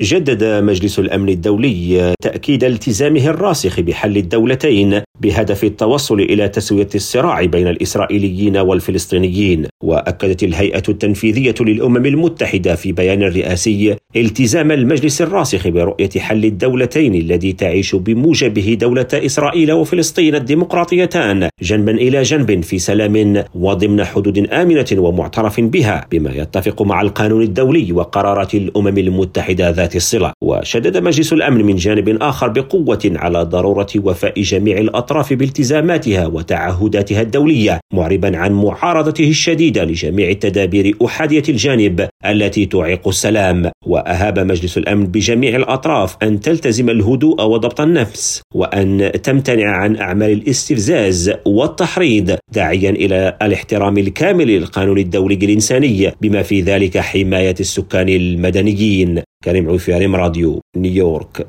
جدد مجلس الأمن الدولي تأكيد التزامه الراسخ بحل الدولتين بهدف التوصل إلى تسوية الصراع بين الإسرائيليين والفلسطينيين وأكدت الهيئة التنفيذية للأمم المتحدة في بيان رئاسي التزام المجلس الراسخ برؤية حل الدولتين الذي تعيش بموجبه دولة إسرائيل وفلسطين الديمقراطيتان جنبا إلى جنب في سلام وضمن حدود آمنة ومعترف بها بما يتفق مع القانون الدولي وقرارات الأمم المتحدة ذات الصلة. وشدد مجلس الأمن من جانب آخر بقوة على ضرورة وفاء جميع الأطراف بالتزاماتها وتعهداتها الدولية معربا عن معارضته الشديدة لجميع التدابير أحادية الجانب. التي تعيق السلام وأهاب مجلس الأمن بجميع الأطراف أن تلتزم الهدوء وضبط النفس وأن تمتنع عن أعمال الاستفزاز والتحريض داعيا إلى الاحترام الكامل للقانون الدولي الإنساني بما في ذلك حماية السكان المدنيين. كريم عوفي راديو نيويورك.